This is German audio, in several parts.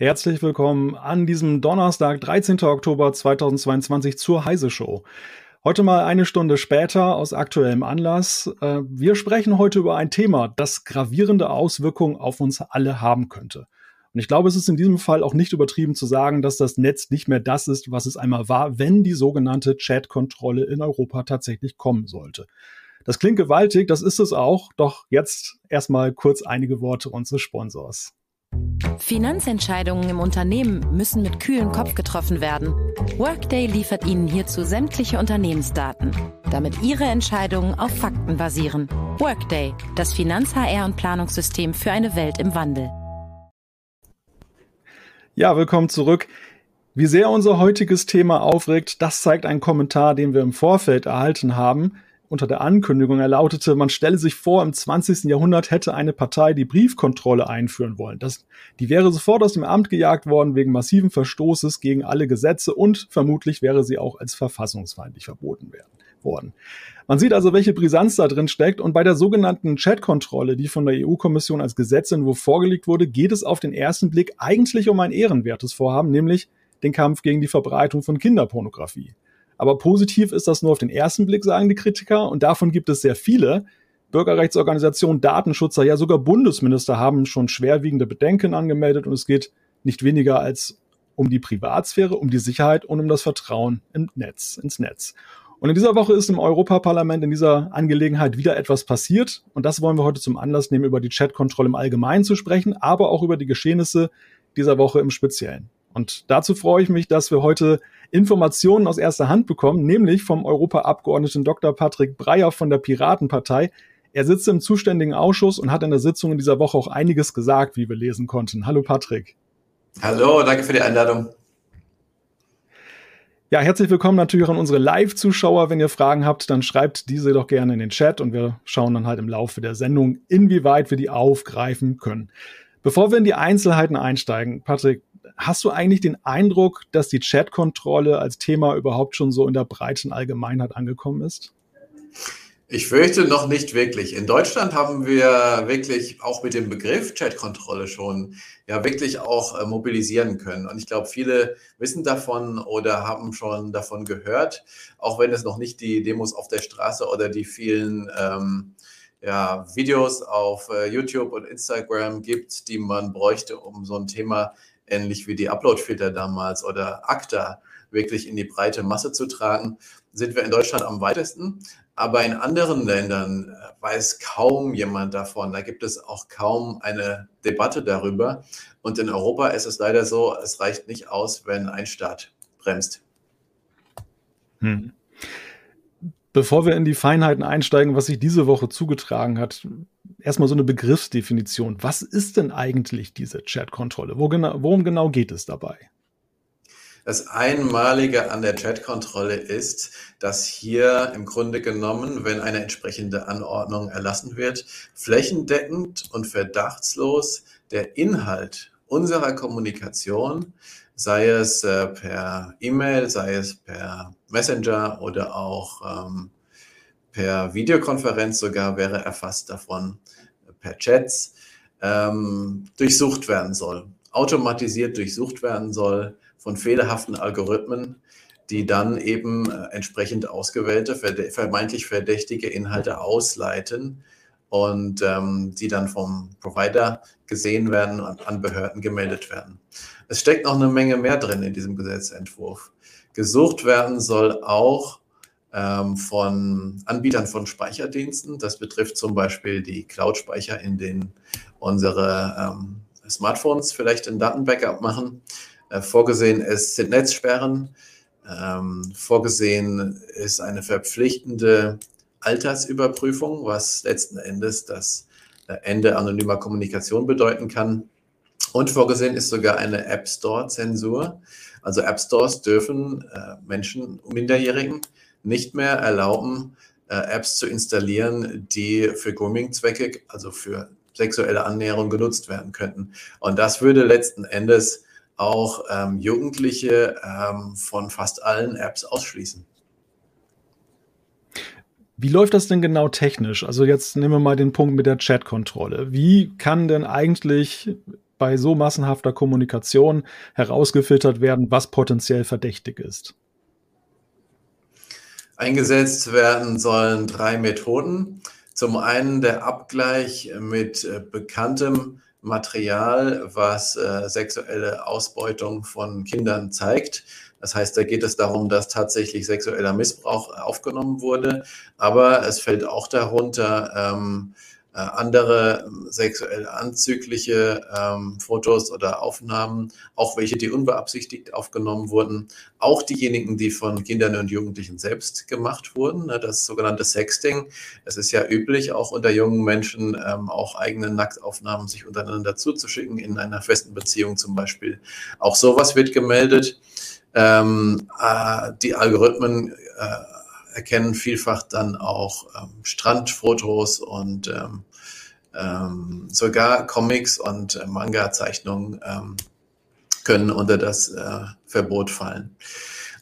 Herzlich willkommen an diesem Donnerstag, 13. Oktober 2022 zur Heise Show. Heute mal eine Stunde später aus aktuellem Anlass. Äh, wir sprechen heute über ein Thema, das gravierende Auswirkungen auf uns alle haben könnte. Und ich glaube, es ist in diesem Fall auch nicht übertrieben zu sagen, dass das Netz nicht mehr das ist, was es einmal war, wenn die sogenannte Chat-Kontrolle in Europa tatsächlich kommen sollte. Das klingt gewaltig, das ist es auch, doch jetzt erstmal kurz einige Worte unseres Sponsors. Finanzentscheidungen im Unternehmen müssen mit kühlem Kopf getroffen werden. Workday liefert Ihnen hierzu sämtliche Unternehmensdaten, damit Ihre Entscheidungen auf Fakten basieren. Workday, das Finanz-HR- und Planungssystem für eine Welt im Wandel. Ja, willkommen zurück. Wie sehr unser heutiges Thema aufregt, das zeigt ein Kommentar, den wir im Vorfeld erhalten haben unter der Ankündigung. Er lautete, man stelle sich vor, im 20. Jahrhundert hätte eine Partei die Briefkontrolle einführen wollen. Das, die wäre sofort aus dem Amt gejagt worden wegen massiven Verstoßes gegen alle Gesetze und vermutlich wäre sie auch als verfassungsfeindlich verboten werden, worden. Man sieht also, welche Brisanz da drin steckt und bei der sogenannten Chatkontrolle, die von der EU-Kommission als Gesetzentwurf vorgelegt wurde, geht es auf den ersten Blick eigentlich um ein ehrenwertes Vorhaben, nämlich den Kampf gegen die Verbreitung von Kinderpornografie. Aber positiv ist das nur auf den ersten Blick, sagen die Kritiker. Und davon gibt es sehr viele. Bürgerrechtsorganisationen, Datenschutzer, ja sogar Bundesminister haben schon schwerwiegende Bedenken angemeldet. Und es geht nicht weniger als um die Privatsphäre, um die Sicherheit und um das Vertrauen im Netz, ins Netz. Und in dieser Woche ist im Europaparlament in dieser Angelegenheit wieder etwas passiert. Und das wollen wir heute zum Anlass nehmen, über die Chatkontrolle im Allgemeinen zu sprechen, aber auch über die Geschehnisse dieser Woche im Speziellen. Und dazu freue ich mich, dass wir heute Informationen aus erster Hand bekommen, nämlich vom Europaabgeordneten Dr. Patrick Breyer von der Piratenpartei. Er sitzt im zuständigen Ausschuss und hat in der Sitzung in dieser Woche auch einiges gesagt, wie wir lesen konnten. Hallo Patrick. Hallo, danke für die Einladung. Ja, herzlich willkommen natürlich auch an unsere Live-Zuschauer. Wenn ihr Fragen habt, dann schreibt diese doch gerne in den Chat und wir schauen dann halt im Laufe der Sendung, inwieweit wir die aufgreifen können. Bevor wir in die Einzelheiten einsteigen, Patrick, Hast du eigentlich den Eindruck, dass die Chatkontrolle als Thema überhaupt schon so in der breiten Allgemeinheit angekommen ist? Ich fürchte noch nicht wirklich. In Deutschland haben wir wirklich auch mit dem Begriff Chatkontrolle schon ja wirklich auch äh, mobilisieren können. Und ich glaube, viele wissen davon oder haben schon davon gehört, auch wenn es noch nicht die Demos auf der Straße oder die vielen ähm, ja, Videos auf äh, YouTube und Instagram gibt, die man bräuchte, um so ein Thema ähnlich wie die Uploadfilter damals oder ACTA wirklich in die breite Masse zu tragen, sind wir in Deutschland am weitesten. Aber in anderen Ländern äh, weiß kaum jemand davon. Da gibt es auch kaum eine Debatte darüber. Und in Europa ist es leider so, es reicht nicht aus, wenn ein Staat bremst. Hm. Bevor wir in die Feinheiten einsteigen, was sich diese Woche zugetragen hat, erstmal so eine Begriffsdefinition. Was ist denn eigentlich diese Chat-Kontrolle? Wo genau, worum genau geht es dabei? Das Einmalige an der Chat-Kontrolle ist, dass hier im Grunde genommen, wenn eine entsprechende Anordnung erlassen wird, flächendeckend und verdachtslos der Inhalt unserer Kommunikation, sei es äh, per E-Mail, sei es per Messenger oder auch ähm, per Videokonferenz sogar wäre erfasst davon, per Chats, ähm, durchsucht werden soll, automatisiert durchsucht werden soll von fehlerhaften Algorithmen, die dann eben äh, entsprechend ausgewählte, vermeintlich verdächtige Inhalte ausleiten und ähm, die dann vom Provider gesehen werden und an Behörden gemeldet werden. Es steckt noch eine Menge mehr drin in diesem Gesetzentwurf. Gesucht werden soll auch von Anbietern von Speicherdiensten. Das betrifft zum Beispiel die Cloud-Speicher, in denen unsere ähm, Smartphones vielleicht ein Datenbackup machen. Äh, vorgesehen ist, sind Netzsperren. Ähm, vorgesehen ist eine verpflichtende Altersüberprüfung, was letzten Endes das äh, Ende anonymer Kommunikation bedeuten kann. Und vorgesehen ist sogar eine App Store-Zensur. Also App Stores dürfen äh, Menschen, Minderjährigen, nicht mehr erlauben, äh, Apps zu installieren, die für Grooming-Zwecke, also für sexuelle Annäherung genutzt werden könnten. Und das würde letzten Endes auch ähm, Jugendliche ähm, von fast allen Apps ausschließen. Wie läuft das denn genau technisch? Also jetzt nehmen wir mal den Punkt mit der Chat-Kontrolle. Wie kann denn eigentlich bei so massenhafter Kommunikation herausgefiltert werden, was potenziell verdächtig ist? Eingesetzt werden sollen drei Methoden. Zum einen der Abgleich mit äh, bekanntem Material, was äh, sexuelle Ausbeutung von Kindern zeigt. Das heißt, da geht es darum, dass tatsächlich sexueller Missbrauch aufgenommen wurde. Aber es fällt auch darunter, ähm, äh, andere ähm, sexuell anzügliche ähm, Fotos oder Aufnahmen, auch welche, die unbeabsichtigt aufgenommen wurden, auch diejenigen, die von Kindern und Jugendlichen selbst gemacht wurden, ne, das sogenannte Sexting. Es ist ja üblich, auch unter jungen Menschen ähm, auch eigene Nacktaufnahmen sich untereinander zuzuschicken, in einer festen Beziehung zum Beispiel. Auch sowas wird gemeldet. Ähm, äh, die Algorithmen äh, erkennen vielfach dann auch ähm, Strandfotos und ähm, ähm, sogar Comics und äh, Manga-Zeichnungen ähm, können unter das äh, Verbot fallen.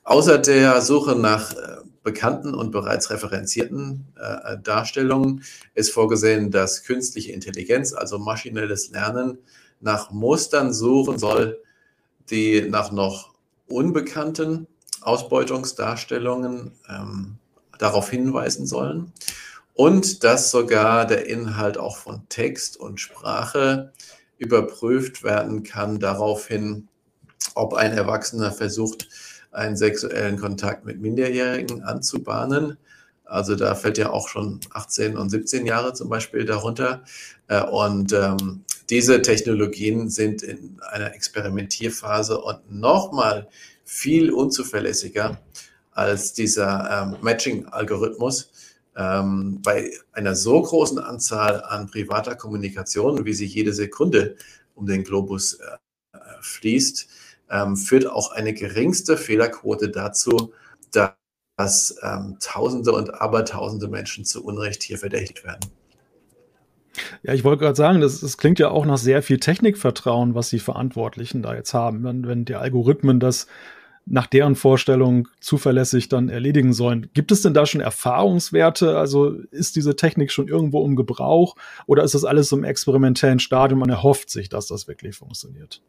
Außer der Suche nach äh, bekannten und bereits referenzierten äh, Darstellungen ist vorgesehen, dass künstliche Intelligenz, also maschinelles Lernen, nach Mustern suchen soll, die nach noch unbekannten Ausbeutungsdarstellungen ähm, darauf hinweisen sollen und dass sogar der Inhalt auch von Text und Sprache überprüft werden kann daraufhin, ob ein Erwachsener versucht, einen sexuellen Kontakt mit Minderjährigen anzubahnen. Also da fällt ja auch schon 18 und 17 Jahre zum Beispiel darunter. Äh, und ähm, diese Technologien sind in einer Experimentierphase und nochmal viel unzuverlässiger als dieser ähm, Matching-Algorithmus. Ähm, bei einer so großen Anzahl an privater Kommunikation, wie sie jede Sekunde um den Globus äh, fließt, ähm, führt auch eine geringste Fehlerquote dazu, dass ähm, Tausende und Abertausende Menschen zu Unrecht hier verdächtigt werden. Ja, ich wollte gerade sagen, das, das, klingt ja auch nach sehr viel Technikvertrauen, was die Verantwortlichen da jetzt haben. Wenn, wenn die Algorithmen das nach deren Vorstellung zuverlässig dann erledigen sollen. Gibt es denn da schon Erfahrungswerte? Also ist diese Technik schon irgendwo im Gebrauch oder ist das alles im experimentellen Stadium? Man erhofft sich, dass das wirklich funktioniert.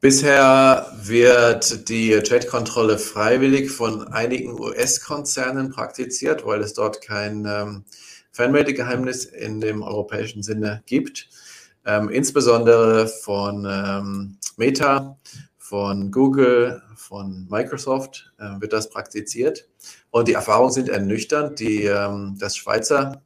Bisher wird die Chat-Kontrolle freiwillig von einigen US-Konzernen praktiziert, weil es dort kein ähm, Fernmeldegeheimnis in dem europäischen Sinne gibt. Ähm, insbesondere von ähm, Meta von Google, von Microsoft äh, wird das praktiziert. Und die Erfahrungen sind ernüchternd. Die, ähm, das Schweizer,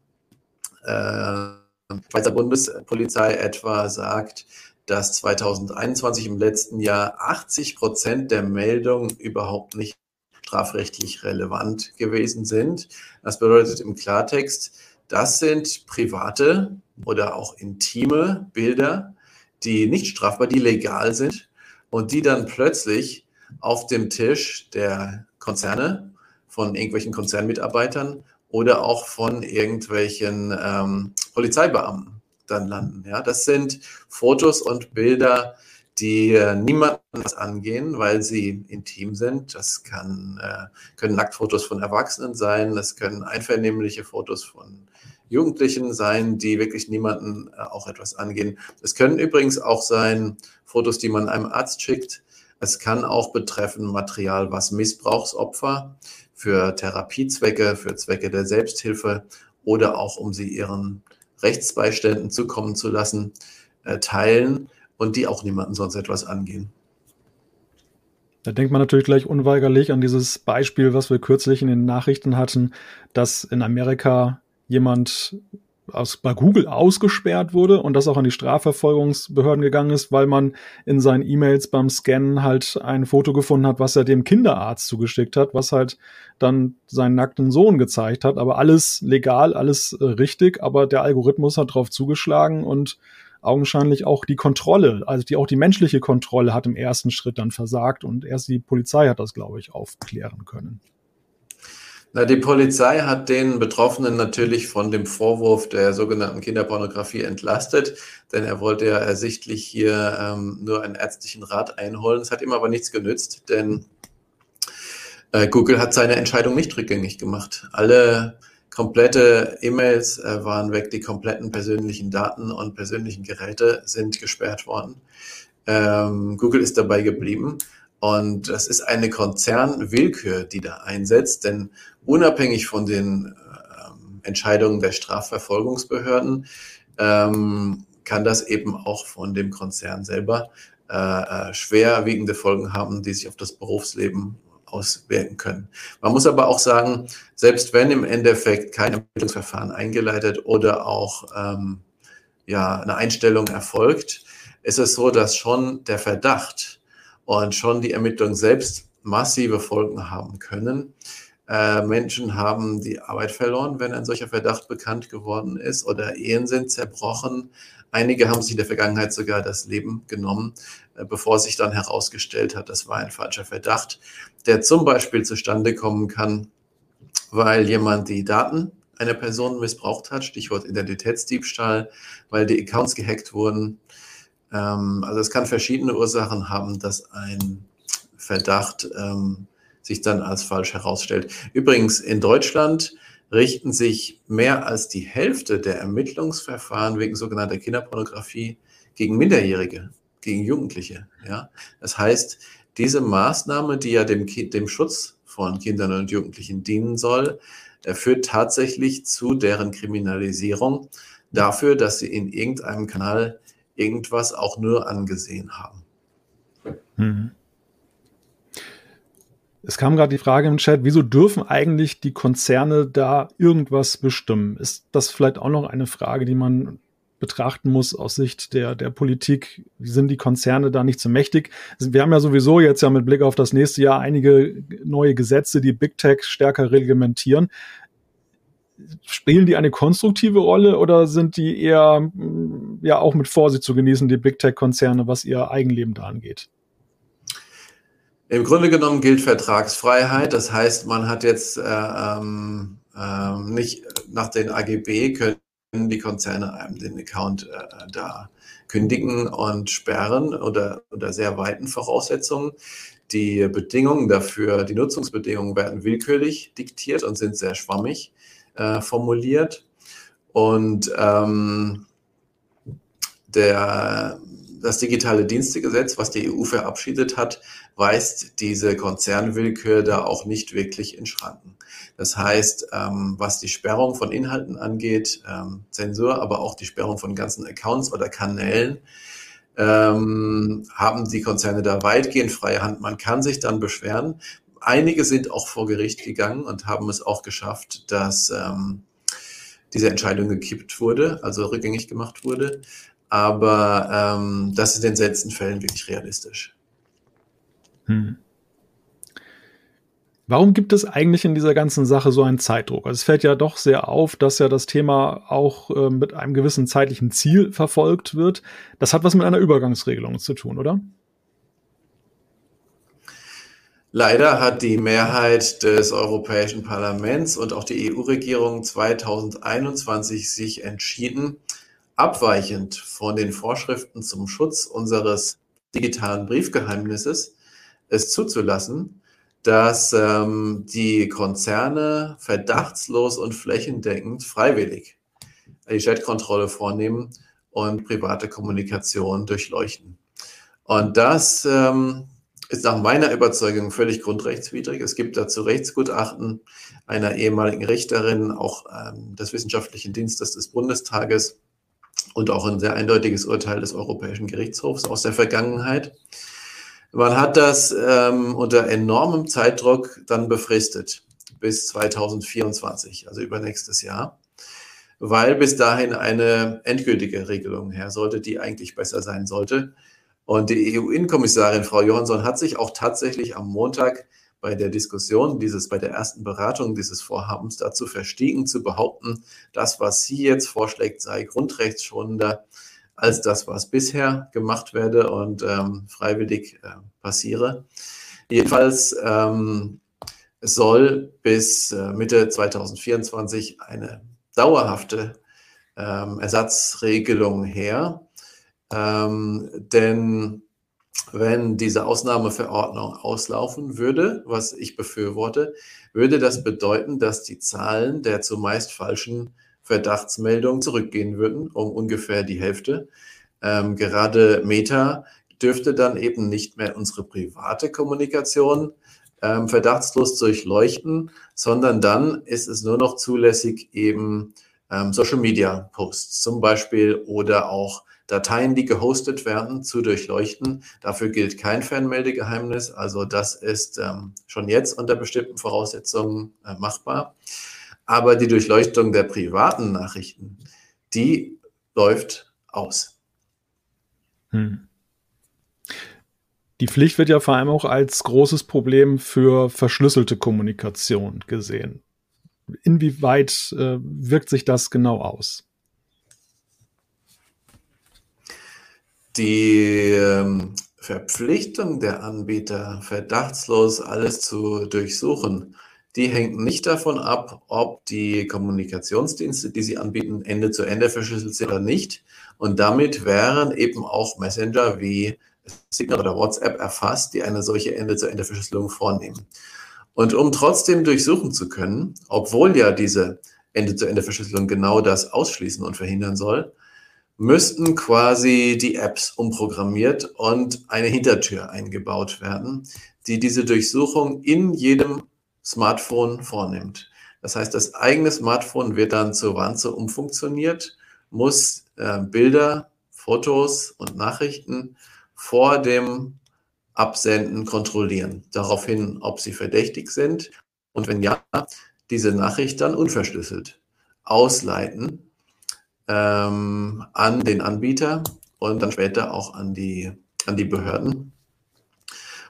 äh, Schweizer Bundespolizei etwa sagt, dass 2021 im letzten Jahr 80 Prozent der Meldungen überhaupt nicht strafrechtlich relevant gewesen sind. Das bedeutet im Klartext, das sind private oder auch intime Bilder, die nicht strafbar, die legal sind und die dann plötzlich auf dem Tisch der Konzerne von irgendwelchen Konzernmitarbeitern oder auch von irgendwelchen ähm, Polizeibeamten dann landen. Ja, das sind Fotos und Bilder, die äh, niemanden angehen, weil sie intim sind. Das kann, äh, können Nacktfotos von Erwachsenen sein, das können einvernehmliche Fotos von Jugendlichen sein, die wirklich niemanden äh, auch etwas angehen. Es können übrigens auch sein Fotos, die man einem Arzt schickt. Es kann auch betreffen Material, was Missbrauchsopfer für Therapiezwecke, für Zwecke der Selbsthilfe oder auch um sie ihren Rechtsbeiständen zukommen zu lassen, äh, teilen und die auch niemanden sonst etwas angehen. Da denkt man natürlich gleich unweigerlich an dieses Beispiel, was wir kürzlich in den Nachrichten hatten, dass in Amerika jemand aus, bei Google ausgesperrt wurde und das auch an die Strafverfolgungsbehörden gegangen ist, weil man in seinen E-Mails beim Scannen halt ein Foto gefunden hat, was er dem Kinderarzt zugeschickt hat, was halt dann seinen nackten Sohn gezeigt hat. Aber alles legal, alles richtig, aber der Algorithmus hat drauf zugeschlagen und augenscheinlich auch die Kontrolle, also die auch die menschliche Kontrolle hat im ersten Schritt dann versagt und erst die Polizei hat das, glaube ich, aufklären können. Na, die Polizei hat den Betroffenen natürlich von dem Vorwurf der sogenannten Kinderpornografie entlastet, denn er wollte ja ersichtlich hier ähm, nur einen ärztlichen Rat einholen. Es hat ihm aber nichts genützt, denn äh, Google hat seine Entscheidung nicht rückgängig gemacht. Alle komplette E-Mails äh, waren weg, die kompletten persönlichen Daten und persönlichen Geräte sind gesperrt worden. Ähm, Google ist dabei geblieben. Und das ist eine Konzernwillkür, die da einsetzt, denn unabhängig von den ähm, Entscheidungen der Strafverfolgungsbehörden ähm, kann das eben auch von dem Konzern selber äh, äh, schwerwiegende Folgen haben, die sich auf das Berufsleben auswirken können. Man muss aber auch sagen, selbst wenn im Endeffekt kein Ermittlungsverfahren eingeleitet oder auch ähm, ja, eine Einstellung erfolgt, ist es so, dass schon der Verdacht und schon die Ermittlungen selbst massive Folgen haben können. Äh, Menschen haben die Arbeit verloren, wenn ein solcher Verdacht bekannt geworden ist oder Ehen sind zerbrochen. Einige haben sich in der Vergangenheit sogar das Leben genommen, äh, bevor sich dann herausgestellt hat, das war ein falscher Verdacht, der zum Beispiel zustande kommen kann, weil jemand die Daten einer Person missbraucht hat, Stichwort Identitätsdiebstahl, weil die Accounts gehackt wurden, also es kann verschiedene Ursachen haben, dass ein Verdacht ähm, sich dann als falsch herausstellt. Übrigens, in Deutschland richten sich mehr als die Hälfte der Ermittlungsverfahren wegen sogenannter Kinderpornografie gegen Minderjährige, gegen Jugendliche. Ja? Das heißt, diese Maßnahme, die ja dem, dem Schutz von Kindern und Jugendlichen dienen soll, führt tatsächlich zu deren Kriminalisierung dafür, dass sie in irgendeinem Kanal irgendwas auch nur angesehen haben. Mhm. Es kam gerade die Frage im Chat, wieso dürfen eigentlich die Konzerne da irgendwas bestimmen? Ist das vielleicht auch noch eine Frage, die man betrachten muss aus Sicht der, der Politik? Sind die Konzerne da nicht so mächtig? Wir haben ja sowieso jetzt ja mit Blick auf das nächste Jahr einige neue Gesetze, die Big Tech stärker reglementieren spielen die eine konstruktive Rolle oder sind die eher ja auch mit Vorsicht zu genießen, die Big Tech-Konzerne, was ihr Eigenleben da angeht? Im Grunde genommen gilt Vertragsfreiheit. Das heißt, man hat jetzt äh, ähm, äh, nicht nach den AGB können die Konzerne einem den Account äh, da kündigen und sperren oder unter sehr weiten Voraussetzungen. Die Bedingungen dafür, die Nutzungsbedingungen werden willkürlich diktiert und sind sehr schwammig äh, formuliert. Und ähm, der, das digitale Dienstegesetz, was die EU verabschiedet hat, weist diese Konzernwillkür da auch nicht wirklich in Schranken. Das heißt, ähm, was die Sperrung von Inhalten angeht, ähm, Zensur, aber auch die Sperrung von ganzen Accounts oder Kanälen, ähm, haben die Konzerne da weitgehend freie Hand. Man kann sich dann beschweren. Einige sind auch vor Gericht gegangen und haben es auch geschafft, dass ähm, diese Entscheidung gekippt wurde, also rückgängig gemacht wurde. Aber ähm, das ist in den seltensten Fällen wirklich realistisch. Hm. Warum gibt es eigentlich in dieser ganzen Sache so einen Zeitdruck? Also es fällt ja doch sehr auf, dass ja das Thema auch äh, mit einem gewissen zeitlichen Ziel verfolgt wird. Das hat was mit einer Übergangsregelung zu tun, oder? Leider hat die Mehrheit des Europäischen Parlaments und auch die EU-Regierung 2021 sich entschieden, abweichend von den Vorschriften zum Schutz unseres digitalen Briefgeheimnisses es zuzulassen, dass ähm, die Konzerne verdachtslos und flächendeckend freiwillig die Chatkontrolle vornehmen und private Kommunikation durchleuchten. Und das ähm, ist nach meiner Überzeugung völlig grundrechtswidrig. Es gibt dazu Rechtsgutachten einer ehemaligen Richterin, auch ähm, des Wissenschaftlichen Dienstes des Bundestages und auch ein sehr eindeutiges Urteil des Europäischen Gerichtshofs aus der Vergangenheit. Man hat das ähm, unter enormem Zeitdruck dann befristet bis 2024, also über nächstes Jahr, weil bis dahin eine endgültige Regelung her sollte, die eigentlich besser sein sollte. Und die EU-Innenkommissarin Frau Johansson hat sich auch tatsächlich am Montag bei der Diskussion dieses, bei der ersten Beratung dieses Vorhabens dazu verstiegen zu behaupten, das, was sie jetzt vorschlägt, sei grundrechtsschonender als das, was bisher gemacht werde und ähm, freiwillig äh, passiere. Jedenfalls ähm, soll bis äh, Mitte 2024 eine dauerhafte ähm, Ersatzregelung her. Ähm, denn wenn diese Ausnahmeverordnung auslaufen würde, was ich befürworte, würde das bedeuten, dass die Zahlen der zumeist falschen Verdachtsmeldungen zurückgehen würden, um ungefähr die Hälfte. Ähm, gerade Meta dürfte dann eben nicht mehr unsere private Kommunikation ähm, verdachtslos durchleuchten, sondern dann ist es nur noch zulässig, eben ähm, Social Media Posts zum Beispiel oder auch Dateien, die gehostet werden, zu durchleuchten. Dafür gilt kein Fernmeldegeheimnis. Also das ist ähm, schon jetzt unter bestimmten Voraussetzungen äh, machbar. Aber die Durchleuchtung der privaten Nachrichten, die läuft aus. Hm. Die Pflicht wird ja vor allem auch als großes Problem für verschlüsselte Kommunikation gesehen. Inwieweit äh, wirkt sich das genau aus? Die ähm, Verpflichtung der Anbieter, verdachtslos alles zu durchsuchen, die hängt nicht davon ab, ob die Kommunikationsdienste, die sie anbieten, Ende zu Ende verschlüsselt sind oder nicht. Und damit wären eben auch Messenger wie Signal oder WhatsApp erfasst, die eine solche Ende-zu-Ende-Verschlüsselung vornehmen. Und um trotzdem durchsuchen zu können, obwohl ja diese Ende-zu-Ende-Verschlüsselung genau das ausschließen und verhindern soll, müssten quasi die Apps umprogrammiert und eine Hintertür eingebaut werden, die diese Durchsuchung in jedem Smartphone vornimmt. Das heißt, das eigene Smartphone wird dann zur Wanze umfunktioniert, muss äh, Bilder, Fotos und Nachrichten vor dem Absenden kontrollieren. Daraufhin, ob sie verdächtig sind und wenn ja, diese Nachricht dann unverschlüsselt ausleiten ähm, an den Anbieter und dann später auch an die, an die Behörden.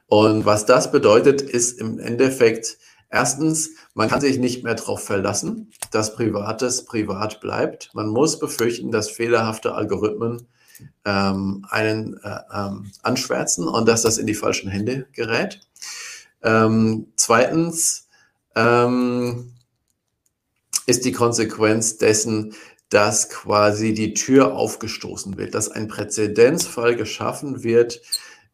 Und was das bedeutet, ist im Endeffekt erstens, man kann sich nicht mehr darauf verlassen, dass Privates privat bleibt. Man muss befürchten, dass fehlerhafte Algorithmen ähm, einen äh, ähm, anschwärzen und dass das in die falschen Hände gerät. Ähm, zweitens ähm, ist die Konsequenz dessen, dass quasi die Tür aufgestoßen wird, dass ein Präzedenzfall geschaffen wird,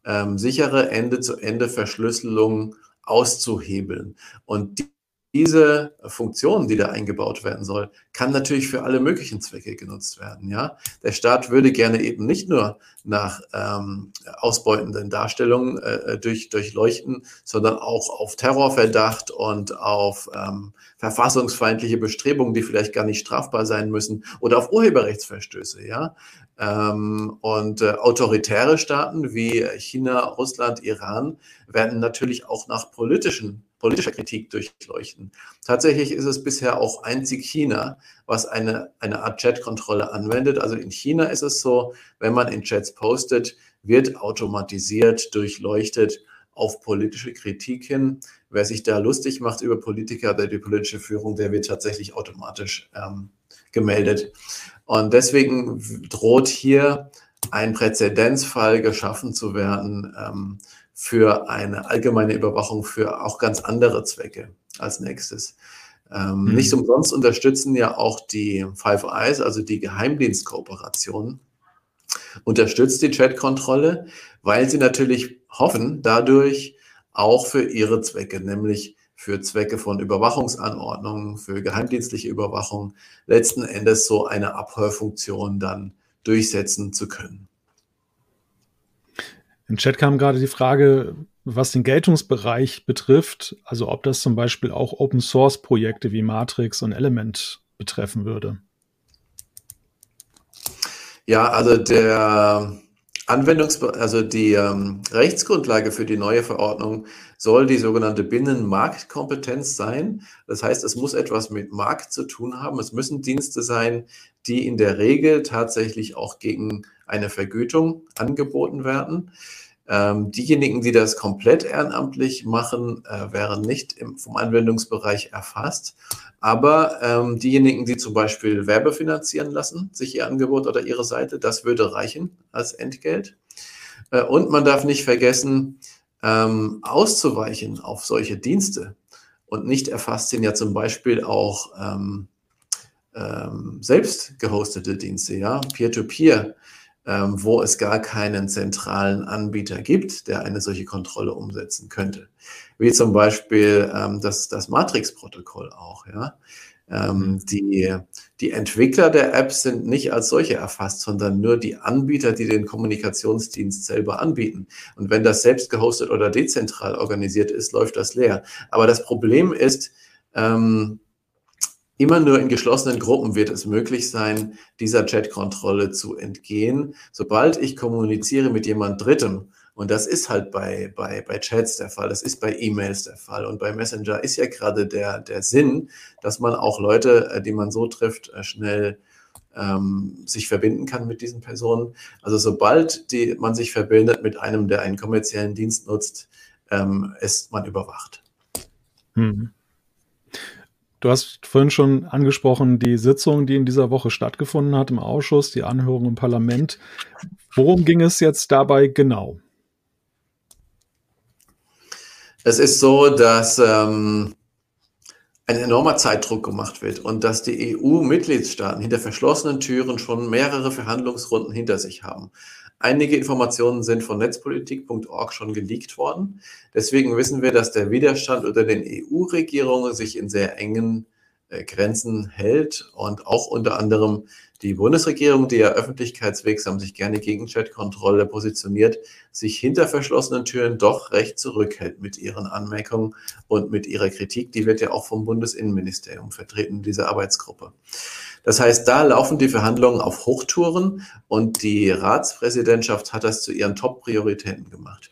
ähm, sichere Ende-zu-Ende-Verschlüsselung auszuhebeln. Und die diese Funktion, die da eingebaut werden soll, kann natürlich für alle möglichen Zwecke genutzt werden. Ja, der Staat würde gerne eben nicht nur nach ähm, ausbeutenden Darstellungen äh, durch, durchleuchten, sondern auch auf Terrorverdacht und auf ähm, verfassungsfeindliche Bestrebungen, die vielleicht gar nicht strafbar sein müssen, oder auf Urheberrechtsverstöße. Ja, ähm, und äh, autoritäre Staaten wie China, Russland, Iran werden natürlich auch nach politischen politischer Kritik durchleuchten. Tatsächlich ist es bisher auch einzig China, was eine, eine Art Chat-Kontrolle anwendet. Also in China ist es so, wenn man in Chats postet, wird automatisiert durchleuchtet auf politische Kritik hin. Wer sich da lustig macht über Politiker oder die politische Führung, der wird tatsächlich automatisch ähm, gemeldet. Und deswegen droht hier ein Präzedenzfall geschaffen zu werden, ähm, für eine allgemeine Überwachung für auch ganz andere Zwecke als nächstes. Ähm, mhm. Nicht umsonst unterstützen ja auch die Five Eyes, also die Geheimdienstkooperation, unterstützt die Chat-Kontrolle, weil sie natürlich hoffen, dadurch auch für ihre Zwecke, nämlich für Zwecke von Überwachungsanordnungen, für geheimdienstliche Überwachung, letzten Endes so eine Abhörfunktion dann durchsetzen zu können. Im Chat kam gerade die Frage, was den Geltungsbereich betrifft, also ob das zum Beispiel auch Open Source Projekte wie Matrix und Element betreffen würde. Ja, also der Anwendungs also die ähm, Rechtsgrundlage für die neue Verordnung soll die sogenannte Binnenmarktkompetenz sein. Das heißt, es muss etwas mit Markt zu tun haben. Es müssen Dienste sein, die in der Regel tatsächlich auch gegen eine Vergütung angeboten werden. Ähm, diejenigen, die das komplett ehrenamtlich machen, äh, wären nicht im, vom Anwendungsbereich erfasst. Aber ähm, diejenigen, die zum Beispiel Werbe finanzieren lassen, sich ihr Angebot oder ihre Seite, das würde reichen als Entgelt. Äh, und man darf nicht vergessen, ähm, auszuweichen auf solche Dienste. Und nicht erfasst sind ja zum Beispiel auch ähm, ähm, selbst gehostete Dienste, ja, Peer-to-Peer. -Peer ähm, wo es gar keinen zentralen Anbieter gibt, der eine solche Kontrolle umsetzen könnte. Wie zum Beispiel ähm, das, das Matrix-Protokoll auch. Ja? Ähm, mhm. die, die Entwickler der Apps sind nicht als solche erfasst, sondern nur die Anbieter, die den Kommunikationsdienst selber anbieten. Und wenn das selbst gehostet oder dezentral organisiert ist, läuft das leer. Aber das Problem ist, ähm, Immer nur in geschlossenen Gruppen wird es möglich sein, dieser Chat-Kontrolle zu entgehen. Sobald ich kommuniziere mit jemand Drittem, und das ist halt bei, bei, bei Chats der Fall, das ist bei E-Mails der Fall und bei Messenger ist ja gerade der, der Sinn, dass man auch Leute, äh, die man so trifft, äh, schnell ähm, sich verbinden kann mit diesen Personen. Also sobald die, man sich verbindet mit einem, der einen kommerziellen Dienst nutzt, ähm, ist man überwacht. Mhm. Du hast vorhin schon angesprochen, die Sitzung, die in dieser Woche stattgefunden hat im Ausschuss, die Anhörung im Parlament. Worum ging es jetzt dabei genau? Es ist so, dass ähm, ein enormer Zeitdruck gemacht wird und dass die EU-Mitgliedstaaten hinter verschlossenen Türen schon mehrere Verhandlungsrunden hinter sich haben. Einige Informationen sind von netzpolitik.org schon geleakt worden. Deswegen wissen wir, dass der Widerstand unter den EU-Regierungen sich in sehr engen äh, Grenzen hält und auch unter anderem die Bundesregierung, die ja öffentlichkeitswirksam sich gerne gegen Chatkontrolle positioniert, sich hinter verschlossenen Türen doch recht zurückhält mit ihren Anmerkungen und mit ihrer Kritik. Die wird ja auch vom Bundesinnenministerium vertreten, diese Arbeitsgruppe. Das heißt, da laufen die Verhandlungen auf Hochtouren und die Ratspräsidentschaft hat das zu ihren Top-Prioritäten gemacht.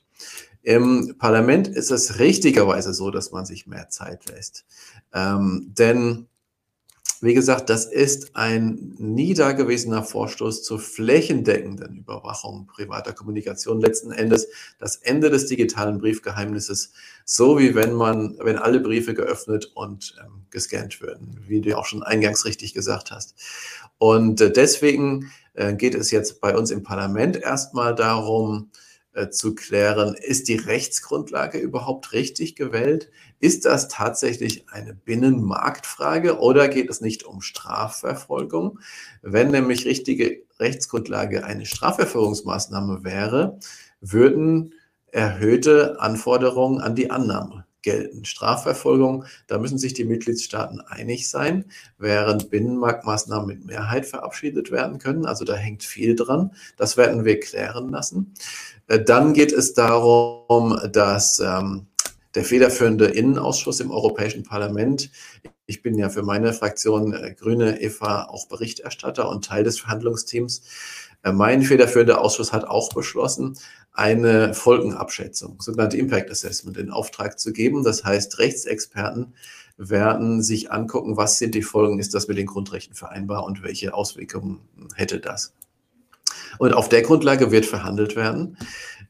Im Parlament ist es richtigerweise so, dass man sich mehr Zeit lässt. Ähm, denn wie gesagt, das ist ein nie dagewesener Vorstoß zur flächendeckenden Überwachung privater Kommunikation. Letzten Endes das Ende des digitalen Briefgeheimnisses, so wie wenn man, wenn alle Briefe geöffnet und ähm, gescannt würden, wie du auch schon eingangs richtig gesagt hast. Und äh, deswegen äh, geht es jetzt bei uns im Parlament erstmal darum, zu klären, ist die Rechtsgrundlage überhaupt richtig gewählt? Ist das tatsächlich eine Binnenmarktfrage oder geht es nicht um Strafverfolgung? Wenn nämlich richtige Rechtsgrundlage eine Strafverfolgungsmaßnahme wäre, würden erhöhte Anforderungen an die Annahme gelten. Strafverfolgung, da müssen sich die Mitgliedstaaten einig sein, während Binnenmarktmaßnahmen mit Mehrheit verabschiedet werden können. Also da hängt viel dran. Das werden wir klären lassen. Äh, dann geht es darum, dass ähm, der federführende Innenausschuss im Europäischen Parlament, ich bin ja für meine Fraktion äh, Grüne Eva auch Berichterstatter und Teil des Verhandlungsteams, äh, mein federführender Ausschuss hat auch beschlossen, eine Folgenabschätzung, sogenannte Impact Assessment, in Auftrag zu geben. Das heißt, Rechtsexperten werden sich angucken, was sind die Folgen, ist das mit den Grundrechten vereinbar und welche Auswirkungen hätte das. Und auf der Grundlage wird verhandelt werden.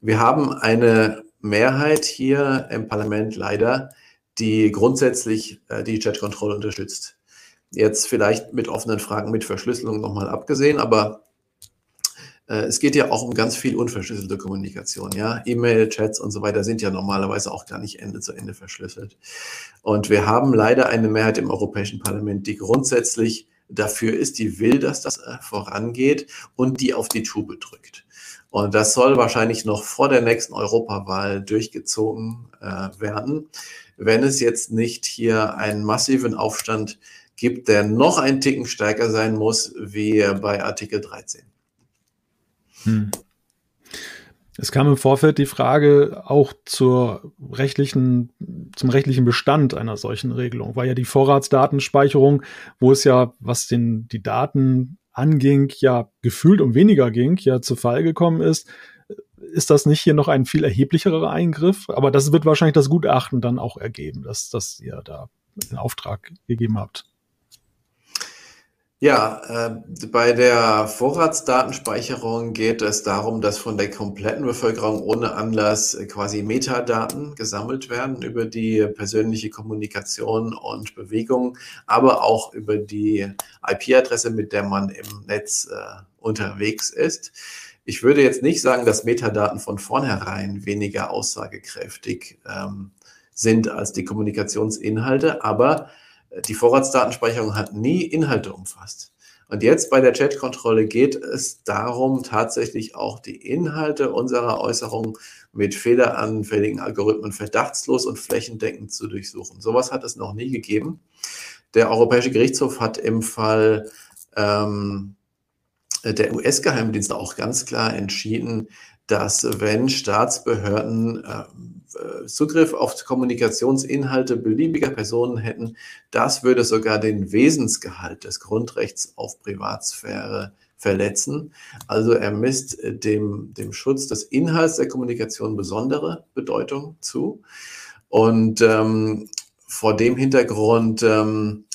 Wir haben eine Mehrheit hier im Parlament leider, die grundsätzlich äh, die Chat-Kontrolle unterstützt. Jetzt vielleicht mit offenen Fragen mit Verschlüsselung nochmal abgesehen, aber es geht ja auch um ganz viel unverschlüsselte Kommunikation. Ja, E-Mail, Chats und so weiter sind ja normalerweise auch gar nicht Ende zu Ende verschlüsselt. Und wir haben leider eine Mehrheit im Europäischen Parlament, die grundsätzlich dafür ist, die will, dass das äh, vorangeht und die auf die Tube drückt. Und das soll wahrscheinlich noch vor der nächsten Europawahl durchgezogen äh, werden, wenn es jetzt nicht hier einen massiven Aufstand gibt, der noch ein Ticken stärker sein muss wie bei Artikel 13. Hm. Es kam im Vorfeld die Frage auch zur rechtlichen, zum rechtlichen Bestand einer solchen Regelung, weil ja die Vorratsdatenspeicherung, wo es ja, was den, die Daten anging, ja gefühlt um weniger ging, ja zu Fall gekommen ist, ist das nicht hier noch ein viel erheblicherer Eingriff? Aber das wird wahrscheinlich das Gutachten dann auch ergeben, dass, dass ihr da einen Auftrag gegeben habt. Ja, äh, bei der Vorratsdatenspeicherung geht es darum, dass von der kompletten Bevölkerung ohne Anlass quasi Metadaten gesammelt werden über die persönliche Kommunikation und Bewegung, aber auch über die IP-Adresse, mit der man im Netz äh, unterwegs ist. Ich würde jetzt nicht sagen, dass Metadaten von vornherein weniger aussagekräftig ähm, sind als die Kommunikationsinhalte, aber die Vorratsdatenspeicherung hat nie Inhalte umfasst. Und jetzt bei der Chatkontrolle geht es darum, tatsächlich auch die Inhalte unserer Äußerungen mit fehleranfälligen Algorithmen verdachtslos und flächendeckend zu durchsuchen. Sowas hat es noch nie gegeben. Der Europäische Gerichtshof hat im Fall ähm, der US-Geheimdienst auch ganz klar entschieden, dass wenn Staatsbehörden äh, Zugriff auf Kommunikationsinhalte beliebiger Personen hätten, das würde sogar den Wesensgehalt des Grundrechts auf Privatsphäre verletzen. Also er misst dem, dem Schutz des Inhalts der Kommunikation besondere Bedeutung zu. Und ähm, vor dem Hintergrund ähm,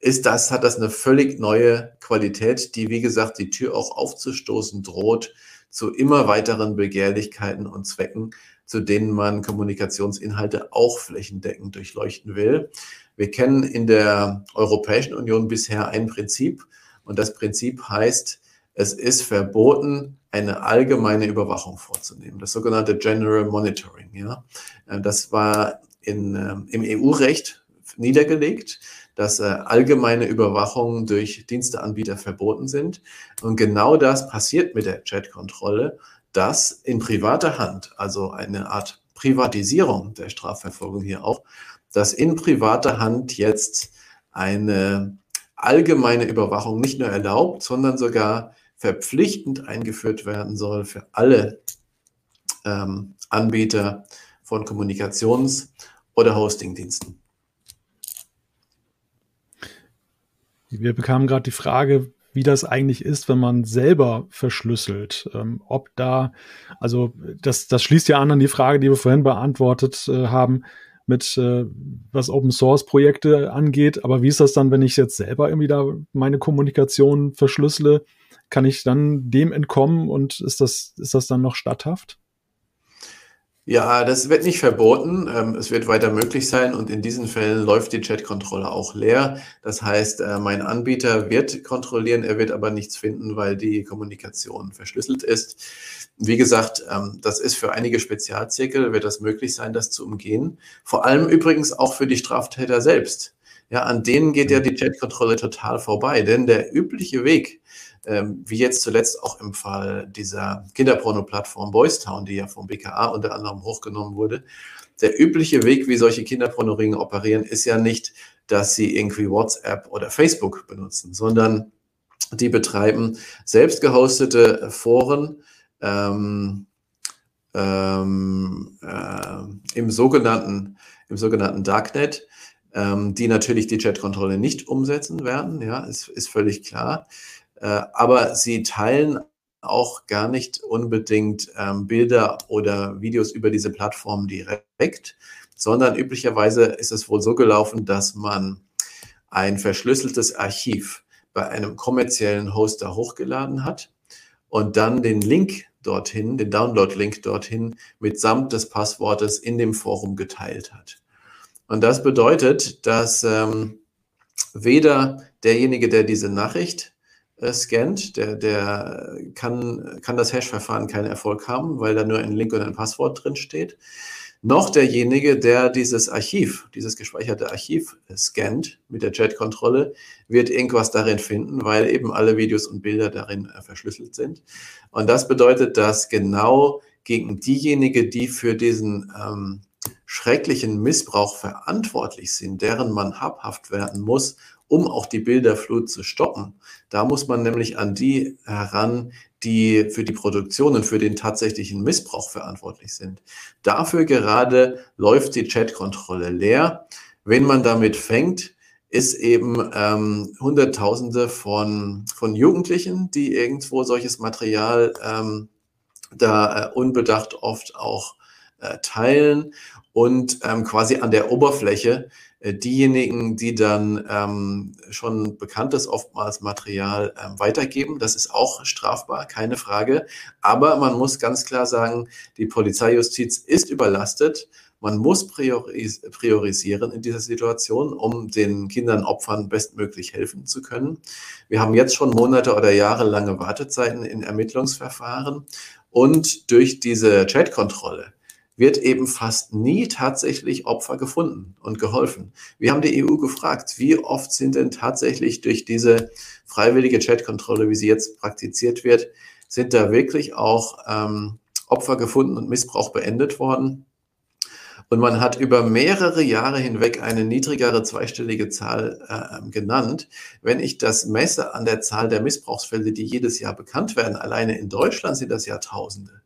ist das, hat das eine völlig neue Qualität, die, wie gesagt, die Tür auch aufzustoßen droht zu immer weiteren Begehrlichkeiten und Zwecken, zu denen man Kommunikationsinhalte auch flächendeckend durchleuchten will. Wir kennen in der Europäischen Union bisher ein Prinzip und das Prinzip heißt, es ist verboten, eine allgemeine Überwachung vorzunehmen, das sogenannte General Monitoring. Ja. Das war in, ähm, im EU-Recht niedergelegt dass äh, allgemeine Überwachungen durch Diensteanbieter verboten sind. Und genau das passiert mit der Chatkontrolle, dass in privater Hand, also eine Art Privatisierung der Strafverfolgung hier auch, dass in privater Hand jetzt eine allgemeine Überwachung nicht nur erlaubt, sondern sogar verpflichtend eingeführt werden soll für alle ähm, Anbieter von Kommunikations- oder Hostingdiensten. Wir bekamen gerade die Frage, wie das eigentlich ist, wenn man selber verschlüsselt. Ähm, ob da, also das, das schließt ja an an die Frage, die wir vorhin beantwortet äh, haben, mit äh, was Open Source Projekte angeht. Aber wie ist das dann, wenn ich jetzt selber irgendwie da meine Kommunikation verschlüssele? Kann ich dann dem entkommen und ist das, ist das dann noch statthaft? Ja, das wird nicht verboten. Ähm, es wird weiter möglich sein und in diesen Fällen läuft die Chat-Kontrolle auch leer. Das heißt, äh, mein Anbieter wird kontrollieren, er wird aber nichts finden, weil die Kommunikation verschlüsselt ist. Wie gesagt, ähm, das ist für einige Spezialzirkel, wird das möglich sein, das zu umgehen. Vor allem übrigens auch für die Straftäter selbst. Ja, an denen geht ja die Chat-Kontrolle total vorbei, denn der übliche Weg, ähm, wie jetzt zuletzt auch im Fall dieser Kinderporno-Plattform Boystown, die ja vom BKA unter anderem hochgenommen wurde. Der übliche Weg, wie solche Kinderpornoringe operieren, ist ja nicht, dass sie irgendwie WhatsApp oder Facebook benutzen, sondern die betreiben selbst gehostete Foren ähm, ähm, äh, im sogenannten im sogenannten Darknet, ähm, die natürlich die Chatkontrolle nicht umsetzen werden. Ja, ist, ist völlig klar. Äh, aber sie teilen auch gar nicht unbedingt ähm, Bilder oder Videos über diese Plattform direkt, sondern üblicherweise ist es wohl so gelaufen, dass man ein verschlüsseltes Archiv bei einem kommerziellen Hoster hochgeladen hat und dann den Link dorthin, den Download-Link dorthin mitsamt des Passwortes in dem Forum geteilt hat. Und das bedeutet, dass ähm, weder derjenige, der diese Nachricht scannt, der, der kann, kann das Hash-Verfahren keinen Erfolg haben, weil da nur ein Link und ein Passwort drin steht. Noch derjenige, der dieses Archiv, dieses gespeicherte Archiv scannt mit der Chat-Kontrolle, wird irgendwas darin finden, weil eben alle Videos und Bilder darin äh, verschlüsselt sind. Und das bedeutet, dass genau gegen diejenigen, die für diesen ähm, schrecklichen Missbrauch verantwortlich sind, deren man habhaft werden muss, um auch die Bilderflut zu stoppen. Da muss man nämlich an die heran, die für die Produktion und für den tatsächlichen Missbrauch verantwortlich sind. Dafür gerade läuft die Chatkontrolle leer. Wenn man damit fängt, ist eben ähm, Hunderttausende von, von Jugendlichen, die irgendwo solches Material ähm, da äh, unbedacht oft auch äh, teilen und ähm, quasi an der Oberfläche diejenigen, die dann ähm, schon bekanntes oftmals Material ähm, weitergeben. Das ist auch strafbar, keine Frage. Aber man muss ganz klar sagen, die Polizeijustiz ist überlastet. Man muss prioris priorisieren in dieser Situation, um den Kindern, Opfern bestmöglich helfen zu können. Wir haben jetzt schon Monate oder jahrelange Wartezeiten in Ermittlungsverfahren und durch diese Chatkontrolle wird eben fast nie tatsächlich Opfer gefunden und geholfen. Wir haben die EU gefragt, wie oft sind denn tatsächlich durch diese freiwillige Chatkontrolle, wie sie jetzt praktiziert wird, sind da wirklich auch ähm, Opfer gefunden und Missbrauch beendet worden? Und man hat über mehrere Jahre hinweg eine niedrigere zweistellige Zahl äh, genannt. Wenn ich das messe an der Zahl der Missbrauchsfälle, die jedes Jahr bekannt werden, alleine in Deutschland sind das Jahrtausende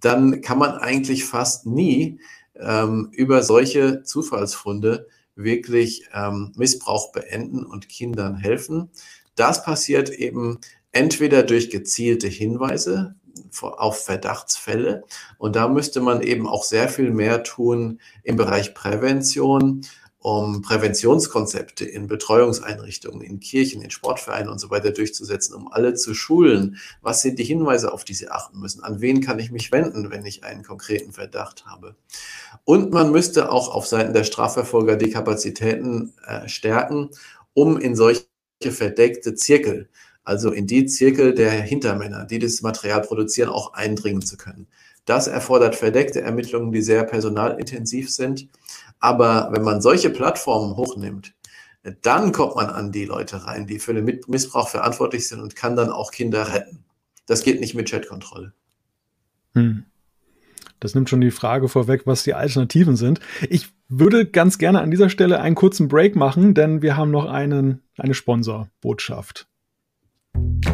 dann kann man eigentlich fast nie ähm, über solche Zufallsfunde wirklich ähm, Missbrauch beenden und Kindern helfen. Das passiert eben entweder durch gezielte Hinweise auf Verdachtsfälle. Und da müsste man eben auch sehr viel mehr tun im Bereich Prävention, um Präventionskonzepte in Betreuungseinrichtungen, in Kirchen, in Sportvereinen und so weiter durchzusetzen, um alle zu schulen. Was sind die Hinweise, auf die sie achten müssen? An wen kann ich mich wenden, wenn ich einen konkreten Verdacht habe? Und man müsste auch auf Seiten der Strafverfolger die Kapazitäten äh, stärken, um in solche verdeckte Zirkel, also in die Zirkel der Hintermänner, die das Material produzieren, auch eindringen zu können. Das erfordert verdeckte Ermittlungen, die sehr personalintensiv sind. Aber wenn man solche Plattformen hochnimmt, dann kommt man an die Leute rein, die für den Missbrauch verantwortlich sind und kann dann auch Kinder retten. Das geht nicht mit Chatkontrolle. Hm. Das nimmt schon die Frage vorweg, was die Alternativen sind. Ich würde ganz gerne an dieser Stelle einen kurzen Break machen, denn wir haben noch einen, eine Sponsorbotschaft.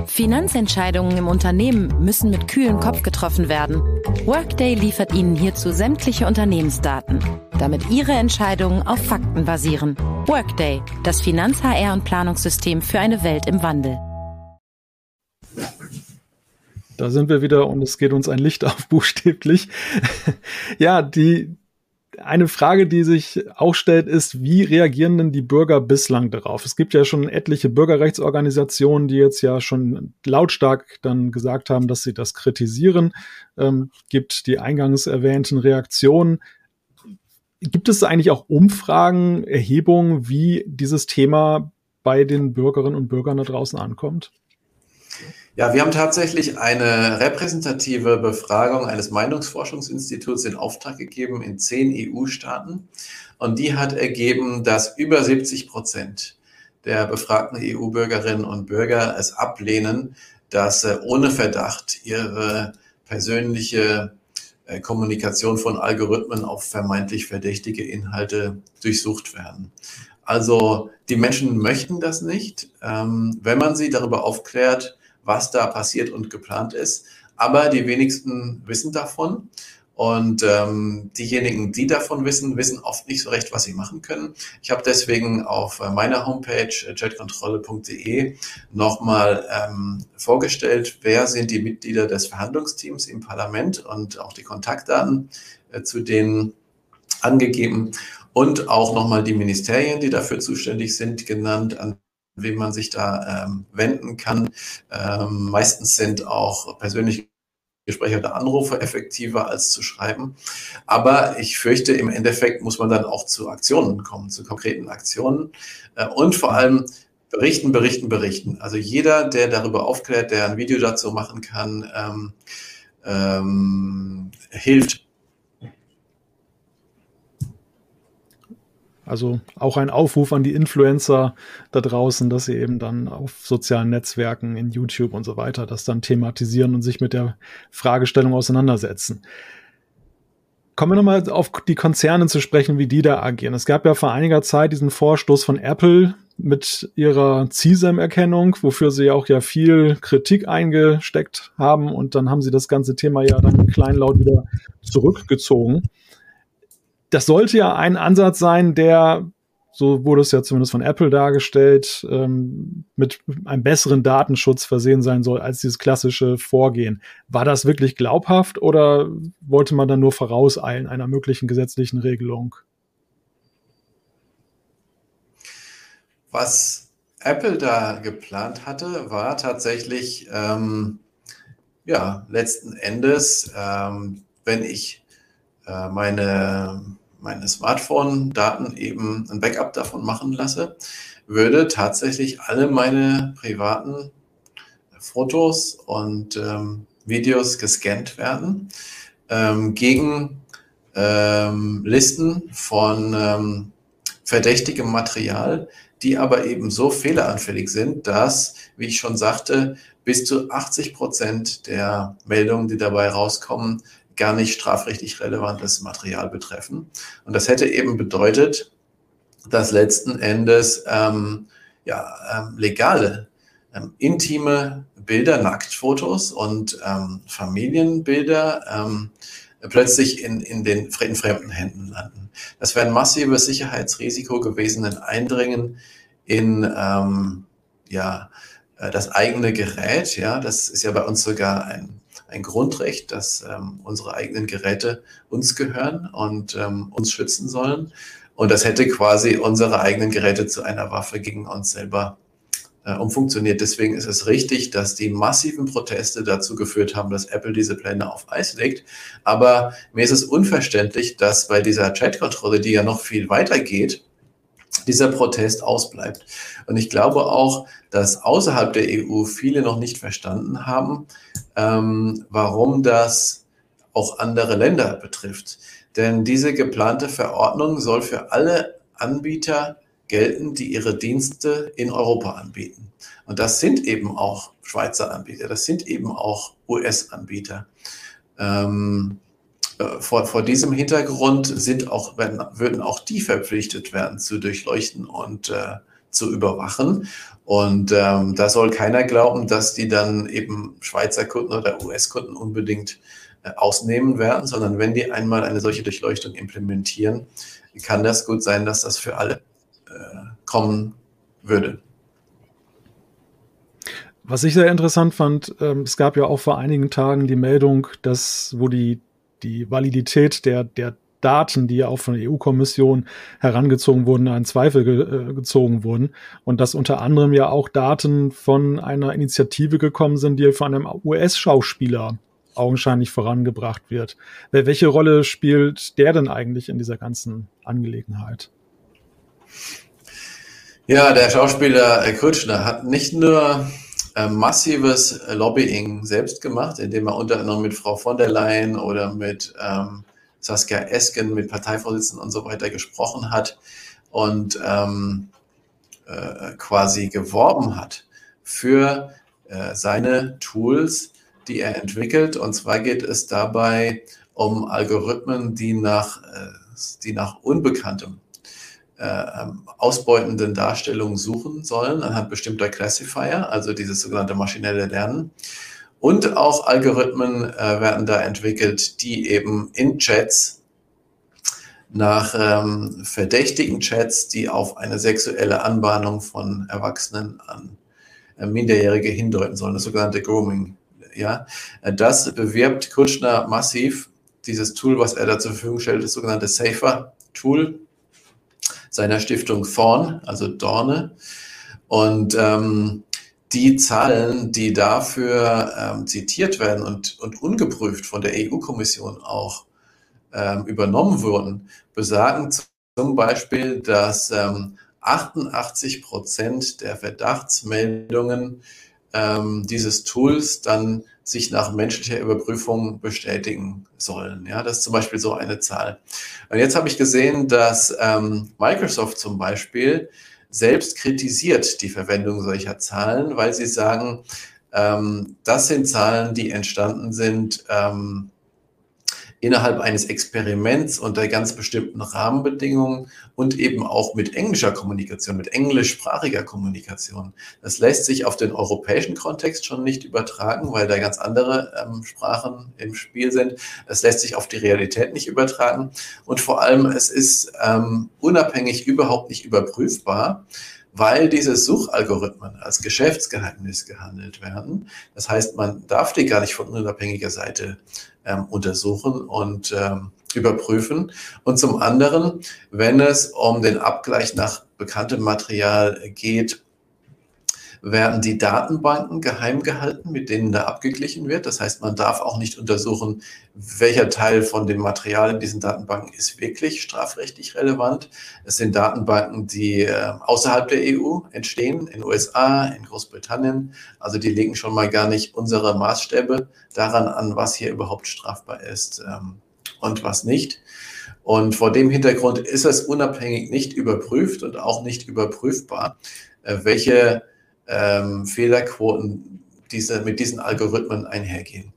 Finanzentscheidungen im Unternehmen müssen mit kühlem Kopf getroffen werden. Workday liefert Ihnen hierzu sämtliche Unternehmensdaten, damit Ihre Entscheidungen auf Fakten basieren. Workday, das Finanz-HR- und Planungssystem für eine Welt im Wandel. Da sind wir wieder und es geht uns ein Licht auf buchstäblich. ja, die, eine Frage, die sich auch stellt, ist, wie reagieren denn die Bürger bislang darauf? Es gibt ja schon etliche Bürgerrechtsorganisationen, die jetzt ja schon lautstark dann gesagt haben, dass sie das kritisieren. Ähm, gibt die eingangs erwähnten Reaktionen. Gibt es eigentlich auch Umfragen, Erhebungen, wie dieses Thema bei den Bürgerinnen und Bürgern da draußen ankommt? Ja, wir haben tatsächlich eine repräsentative Befragung eines Meinungsforschungsinstituts in Auftrag gegeben in zehn EU-Staaten. Und die hat ergeben, dass über 70 Prozent der befragten EU-Bürgerinnen und Bürger es ablehnen, dass äh, ohne Verdacht ihre persönliche äh, Kommunikation von Algorithmen auf vermeintlich verdächtige Inhalte durchsucht werden. Also die Menschen möchten das nicht. Ähm, wenn man sie darüber aufklärt, was da passiert und geplant ist. Aber die wenigsten wissen davon. Und ähm, diejenigen, die davon wissen, wissen oft nicht so recht, was sie machen können. Ich habe deswegen auf äh, meiner Homepage chatkontrolle.de äh, nochmal ähm, vorgestellt, wer sind die Mitglieder des Verhandlungsteams im Parlament und auch die Kontaktdaten äh, zu denen angegeben und auch nochmal die Ministerien, die dafür zuständig sind, genannt, an wem man sich da ähm, wenden kann. Ähm, meistens sind auch persönliche Gespräche oder Anrufe effektiver als zu schreiben. Aber ich fürchte, im Endeffekt muss man dann auch zu Aktionen kommen, zu konkreten Aktionen äh, und vor allem berichten, berichten, berichten. Also jeder, der darüber aufklärt, der ein Video dazu machen kann, ähm, ähm, hilft Also auch ein Aufruf an die Influencer da draußen, dass sie eben dann auf sozialen Netzwerken, in YouTube und so weiter das dann thematisieren und sich mit der Fragestellung auseinandersetzen. Kommen wir nochmal auf die Konzerne zu sprechen, wie die da agieren. Es gab ja vor einiger Zeit diesen Vorstoß von Apple mit ihrer CSAM-Erkennung, wofür sie auch ja viel Kritik eingesteckt haben und dann haben sie das ganze Thema ja dann kleinlaut wieder zurückgezogen das sollte ja ein Ansatz sein, der so wurde es ja zumindest von Apple dargestellt, ähm, mit einem besseren Datenschutz versehen sein soll als dieses klassische Vorgehen. War das wirklich glaubhaft oder wollte man dann nur vorauseilen einer möglichen gesetzlichen Regelung? Was Apple da geplant hatte, war tatsächlich, ähm, ja, letzten Endes, ähm, wenn ich äh, meine, meine Smartphone-Daten eben ein Backup davon machen lasse, würde tatsächlich alle meine privaten Fotos und ähm, Videos gescannt werden ähm, gegen ähm, Listen von ähm, verdächtigem Material, die aber eben so fehleranfällig sind, dass, wie ich schon sagte, bis zu 80 Prozent der Meldungen, die dabei rauskommen, gar nicht strafrechtlich relevantes Material betreffen. Und das hätte eben bedeutet, dass letzten Endes ähm, ja, ähm, legale, ähm, intime Bilder, Nacktfotos und ähm, Familienbilder ähm, plötzlich in, in den in fremden Händen landen. Das wäre ein massives Sicherheitsrisiko gewesen, ein Eindringen in ähm, ja, äh, das eigene Gerät. Ja, das ist ja bei uns sogar ein, ein Grundrecht, dass ähm, unsere eigenen Geräte uns gehören und ähm, uns schützen sollen. Und das hätte quasi unsere eigenen Geräte zu einer Waffe gegen uns selber äh, umfunktioniert. Deswegen ist es richtig, dass die massiven Proteste dazu geführt haben, dass Apple diese Pläne auf Eis legt. Aber mir ist es unverständlich, dass bei dieser Chat-Kontrolle, die ja noch viel weiter geht, dieser Protest ausbleibt. Und ich glaube auch, dass außerhalb der EU viele noch nicht verstanden haben, ähm, warum das auch andere Länder betrifft. Denn diese geplante Verordnung soll für alle Anbieter gelten, die ihre Dienste in Europa anbieten. Und das sind eben auch Schweizer Anbieter, das sind eben auch US-Anbieter. Ähm, äh, vor, vor diesem Hintergrund sind auch, werden, würden auch die verpflichtet werden, zu durchleuchten und äh, zu überwachen. Und ähm, da soll keiner glauben, dass die dann eben Schweizer Kunden oder US-Kunden unbedingt äh, ausnehmen werden, sondern wenn die einmal eine solche Durchleuchtung implementieren, kann das gut sein, dass das für alle äh, kommen würde. Was ich sehr interessant fand, ähm, es gab ja auch vor einigen Tagen die Meldung, dass, wo die die Validität der, der Daten, die ja auch von der EU-Kommission herangezogen wurden, in Zweifel ge äh, gezogen wurden. Und dass unter anderem ja auch Daten von einer Initiative gekommen sind, die von einem US-Schauspieler augenscheinlich vorangebracht wird. Welche Rolle spielt der denn eigentlich in dieser ganzen Angelegenheit? Ja, der Schauspieler Kutschner hat nicht nur äh, massives Lobbying selbst gemacht, indem er unter anderem mit Frau von der Leyen oder mit ähm, Saskia Esken, mit Parteivorsitzenden und so weiter gesprochen hat und ähm, äh, quasi geworben hat für äh, seine Tools, die er entwickelt. Und zwar geht es dabei um Algorithmen, die nach, äh, die nach Unbekanntem äh, ähm, ausbeutenden Darstellungen suchen sollen anhand bestimmter Classifier, also dieses sogenannte maschinelle Lernen. Und auch Algorithmen äh, werden da entwickelt, die eben in Chats nach ähm, verdächtigen Chats, die auf eine sexuelle Anbahnung von Erwachsenen an äh, Minderjährige hindeuten sollen, das sogenannte Grooming. Ja, äh, das bewirbt Kutschner massiv. Dieses Tool, was er da zur Verfügung stellt, das sogenannte Safer Tool, seiner Stiftung Thorn, also Dorne. Und ähm, die Zahlen, die dafür ähm, zitiert werden und, und ungeprüft von der EU-Kommission auch ähm, übernommen wurden, besagen zum Beispiel, dass ähm, 88 Prozent der Verdachtsmeldungen ähm, dieses Tools dann sich nach menschlicher Überprüfung bestätigen sollen. Ja, das ist zum Beispiel so eine Zahl. Und jetzt habe ich gesehen, dass ähm, Microsoft zum Beispiel selbst kritisiert die Verwendung solcher Zahlen, weil sie sagen, ähm, das sind Zahlen, die entstanden sind ähm, innerhalb eines Experiments unter ganz bestimmten Rahmenbedingungen und eben auch mit englischer Kommunikation, mit englischsprachiger Kommunikation. Das lässt sich auf den europäischen Kontext schon nicht übertragen, weil da ganz andere ähm, Sprachen im Spiel sind. Es lässt sich auf die Realität nicht übertragen und vor allem es ist ähm, unabhängig überhaupt nicht überprüfbar weil diese Suchalgorithmen als Geschäftsgeheimnis gehandelt werden. Das heißt, man darf die gar nicht von unabhängiger Seite ähm, untersuchen und ähm, überprüfen. Und zum anderen, wenn es um den Abgleich nach bekanntem Material geht, werden die Datenbanken geheim gehalten, mit denen da abgeglichen wird. Das heißt, man darf auch nicht untersuchen, welcher Teil von dem Material in diesen Datenbanken ist wirklich strafrechtlich relevant. Es sind Datenbanken, die äh, außerhalb der EU entstehen, in USA, in Großbritannien. Also die legen schon mal gar nicht unsere Maßstäbe daran an, was hier überhaupt strafbar ist ähm, und was nicht. Und vor dem Hintergrund ist es unabhängig nicht überprüft und auch nicht überprüfbar, äh, welche ähm, Fehlerquoten diese, mit diesen Algorithmen einhergehen.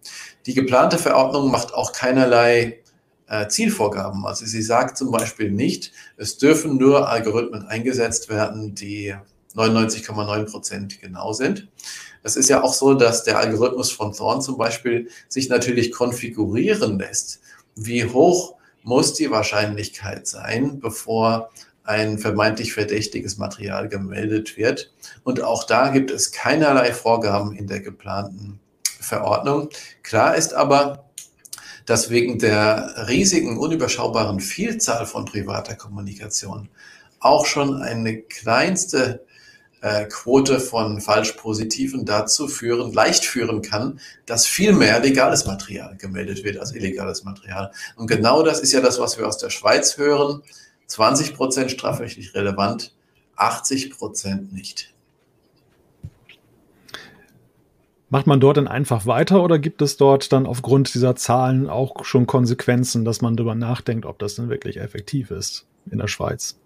Die geplante Verordnung macht auch keinerlei äh, Zielvorgaben. Also sie sagt zum Beispiel nicht, es dürfen nur Algorithmen eingesetzt werden, die 99,9 Prozent genau sind. Es ist ja auch so, dass der Algorithmus von Thorn zum Beispiel sich natürlich konfigurieren lässt. Wie hoch muss die Wahrscheinlichkeit sein, bevor ein vermeintlich verdächtiges Material gemeldet wird. Und auch da gibt es keinerlei Vorgaben in der geplanten Verordnung. Klar ist aber, dass wegen der riesigen, unüberschaubaren Vielzahl von privater Kommunikation auch schon eine kleinste äh, Quote von Falschpositiven dazu führen, leicht führen kann, dass viel mehr legales Material gemeldet wird als illegales Material. Und genau das ist ja das, was wir aus der Schweiz hören. 20 Prozent strafrechtlich relevant, 80 Prozent nicht. Macht man dort dann einfach weiter oder gibt es dort dann aufgrund dieser Zahlen auch schon Konsequenzen, dass man darüber nachdenkt, ob das denn wirklich effektiv ist in der Schweiz?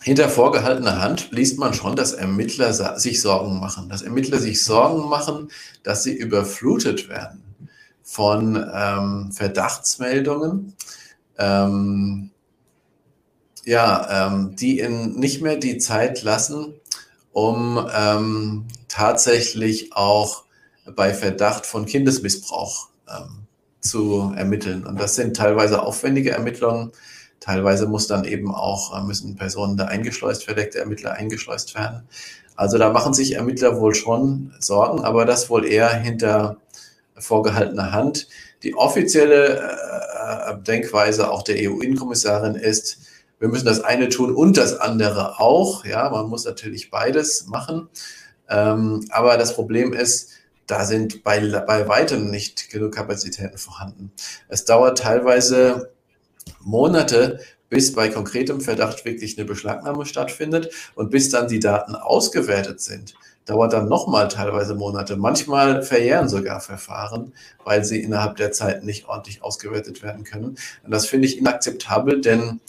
Hinter vorgehaltener Hand liest man schon, dass Ermittler sich Sorgen machen. Dass Ermittler sich Sorgen machen, dass sie überflutet werden von ähm, Verdachtsmeldungen. Ähm, ja, ähm, die in nicht mehr die Zeit lassen, um ähm, tatsächlich auch bei Verdacht von Kindesmissbrauch ähm, zu ermitteln. Und das sind teilweise aufwendige Ermittlungen. Teilweise muss dann eben auch, äh, müssen Personen da eingeschleust, verdeckte Ermittler eingeschleust werden. Also da machen sich Ermittler wohl schon Sorgen, aber das wohl eher hinter vorgehaltener Hand. Die offizielle äh, äh Denkweise auch der EU-Innenkommissarin ist, wir müssen das eine tun und das andere auch. Ja, man muss natürlich beides machen. Ähm, aber das Problem ist, da sind bei, bei weitem nicht genug Kapazitäten vorhanden. Es dauert teilweise Monate, bis bei konkretem Verdacht wirklich eine Beschlagnahme stattfindet und bis dann die Daten ausgewertet sind, dauert dann nochmal teilweise Monate. Manchmal verjähren sogar Verfahren, weil sie innerhalb der Zeit nicht ordentlich ausgewertet werden können. Und das finde ich inakzeptabel, denn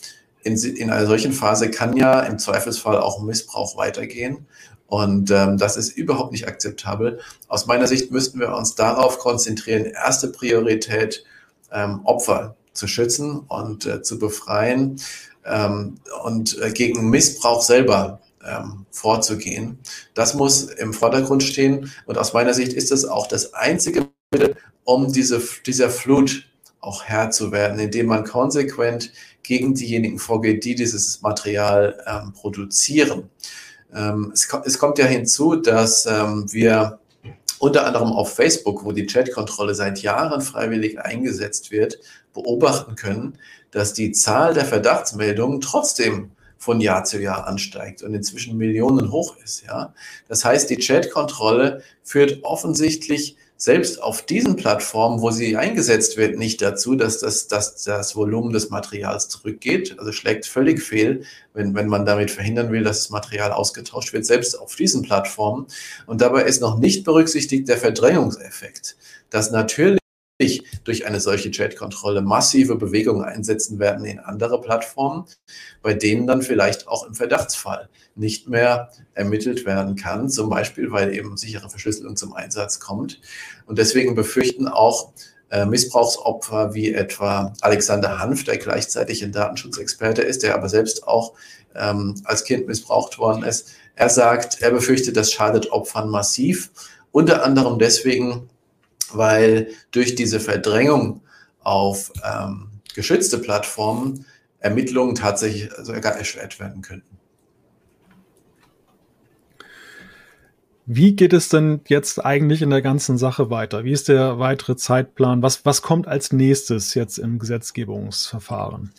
in, in einer solchen Phase kann ja im Zweifelsfall auch Missbrauch weitergehen. Und ähm, das ist überhaupt nicht akzeptabel. Aus meiner Sicht müssten wir uns darauf konzentrieren, erste Priorität ähm, Opfer zu schützen und äh, zu befreien ähm, und äh, gegen Missbrauch selber ähm, vorzugehen. Das muss im Vordergrund stehen. Und aus meiner Sicht ist es auch das einzige Mittel, um diese, dieser Flut auch Herr zu werden, indem man konsequent gegen diejenigen vorgeht, die dieses Material ähm, produzieren. Ähm, es, es, kommt ja hinzu, dass ähm, wir unter anderem auf Facebook, wo die Chatkontrolle seit Jahren freiwillig eingesetzt wird, beobachten können, dass die Zahl der Verdachtsmeldungen trotzdem von Jahr zu Jahr ansteigt und inzwischen Millionen hoch ist. Ja? Das heißt, die Chatkontrolle führt offensichtlich selbst auf diesen Plattformen, wo sie eingesetzt wird, nicht dazu, dass das, dass das Volumen des Materials zurückgeht. Also schlägt völlig fehl, wenn, wenn man damit verhindern will, dass das Material ausgetauscht wird, selbst auf diesen Plattformen. Und dabei ist noch nicht berücksichtigt der Verdrängungseffekt, dass natürlich durch eine solche Chat-Kontrolle massive Bewegungen einsetzen werden in andere Plattformen, bei denen dann vielleicht auch im Verdachtsfall nicht mehr ermittelt werden kann, zum Beispiel weil eben sichere Verschlüsselung zum Einsatz kommt. Und deswegen befürchten auch äh, Missbrauchsopfer wie etwa Alexander Hanf, der gleichzeitig ein Datenschutzexperte ist, der aber selbst auch ähm, als Kind missbraucht worden ist. Er sagt, er befürchtet, das schadet Opfern massiv, unter anderem deswegen, weil durch diese Verdrängung auf ähm, geschützte Plattformen Ermittlungen tatsächlich sogar erschwert werden könnten. Wie geht es denn jetzt eigentlich in der ganzen Sache weiter? Wie ist der weitere Zeitplan? Was, was kommt als nächstes jetzt im Gesetzgebungsverfahren?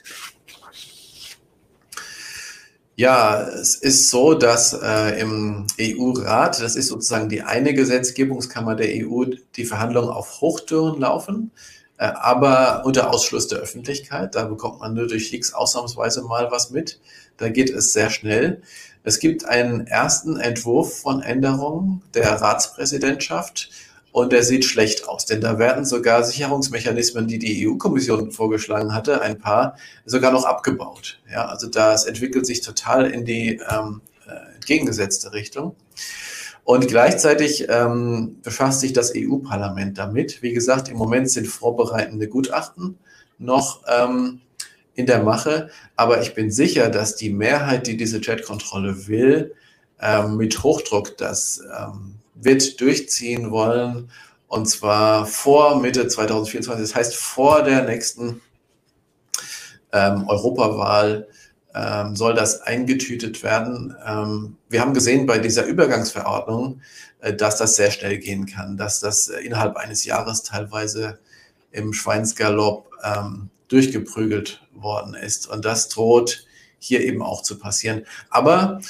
Ja, es ist so, dass äh, im EU-Rat, das ist sozusagen die eine Gesetzgebungskammer der EU, die Verhandlungen auf Hochtouren laufen, äh, aber unter Ausschluss der Öffentlichkeit. Da bekommt man nur durch Leaks ausnahmsweise mal was mit. Da geht es sehr schnell. Es gibt einen ersten Entwurf von Änderungen der Ratspräsidentschaft und der sieht schlecht aus, denn da werden sogar Sicherungsmechanismen, die die EU-Kommission vorgeschlagen hatte, ein paar sogar noch abgebaut. Ja, also das entwickelt sich total in die ähm, äh, entgegengesetzte Richtung. Und gleichzeitig ähm, befasst sich das EU-Parlament damit. Wie gesagt, im Moment sind vorbereitende Gutachten noch ähm, in der Mache. Aber ich bin sicher, dass die Mehrheit, die diese Chatkontrolle will, ähm, mit Hochdruck das ähm, wird durchziehen wollen. Und zwar vor Mitte 2024, das heißt vor der nächsten ähm, Europawahl ähm, soll das eingetütet werden. Ähm, wir haben gesehen bei dieser Übergangsverordnung, äh, dass das sehr schnell gehen kann, dass das äh, innerhalb eines Jahres teilweise im Schweinsgalopp ähm, durchgeprügelt worden ist. Und das droht hier eben auch zu passieren. Aber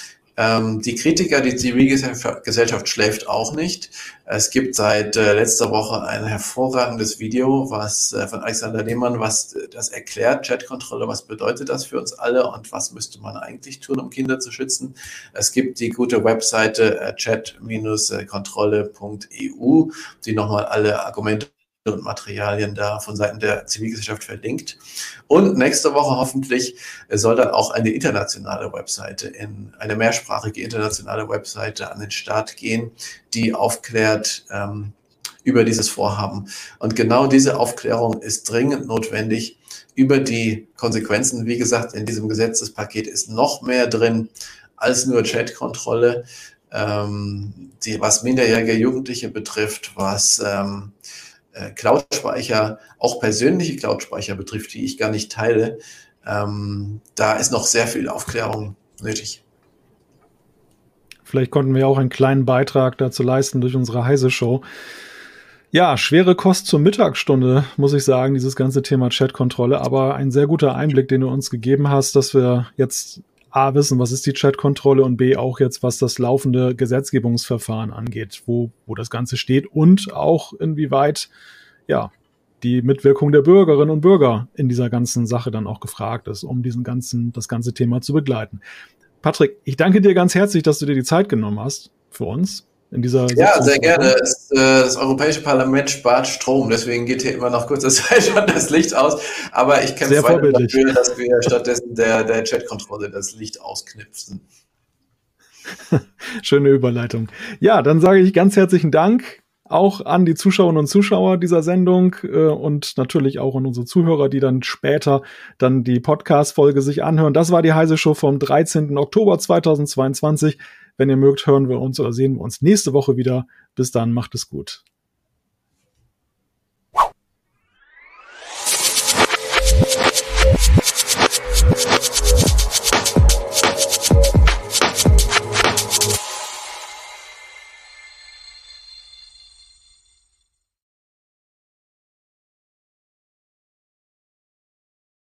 ähm, die Kritiker, die Zivilgesellschaft schläft auch nicht. Es gibt seit äh, letzter Woche ein hervorragendes Video, was äh, von Alexander Lehmann, was äh, das erklärt, Chatkontrolle, was bedeutet das für uns alle und was müsste man eigentlich tun, um Kinder zu schützen. Es gibt die gute Webseite äh, chat-kontrolle.eu, die nochmal alle Argumente und Materialien da von Seiten der Zivilgesellschaft verlinkt. Und nächste Woche hoffentlich soll dann auch eine internationale Webseite in eine mehrsprachige internationale Webseite an den Start gehen, die aufklärt ähm, über dieses Vorhaben. Und genau diese Aufklärung ist dringend notwendig über die Konsequenzen. Wie gesagt, in diesem Gesetzespaket ist noch mehr drin als nur Chatkontrolle. Ähm, die, was minderjährige Jugendliche betrifft, was ähm, äh, Cloud-Speicher, auch persönliche Cloud-Speicher betrifft, die ich gar nicht teile, ähm, da ist noch sehr viel Aufklärung nötig. Vielleicht konnten wir auch einen kleinen Beitrag dazu leisten durch unsere Heise-Show. Ja, schwere Kost zur Mittagsstunde, muss ich sagen, dieses ganze Thema Chatkontrolle, aber ein sehr guter Einblick, den du uns gegeben hast, dass wir jetzt A wissen, was ist die Chatkontrolle und B auch jetzt, was das laufende Gesetzgebungsverfahren angeht, wo, wo das Ganze steht und auch inwieweit, ja, die Mitwirkung der Bürgerinnen und Bürger in dieser ganzen Sache dann auch gefragt ist, um diesen ganzen, das ganze Thema zu begleiten. Patrick, ich danke dir ganz herzlich, dass du dir die Zeit genommen hast für uns in dieser Ja, sehr gerne. Das, äh, das, Europäische Parlament spart Strom, deswegen geht hier immer noch kurzer Zeit schon das Licht aus. Aber ich kämpfe weiter dafür, dass wir stattdessen der, der Chatkontrolle das Licht ausknipsen. Schöne Überleitung. Ja, dann sage ich ganz herzlichen Dank auch an die Zuschauerinnen und Zuschauer dieser Sendung äh, und natürlich auch an unsere Zuhörer, die dann später dann die Podcast-Folge sich anhören. Das war die Heise Show vom 13. Oktober 2022. Wenn ihr mögt, hören wir uns oder sehen wir uns nächste Woche wieder. Bis dann, macht es gut.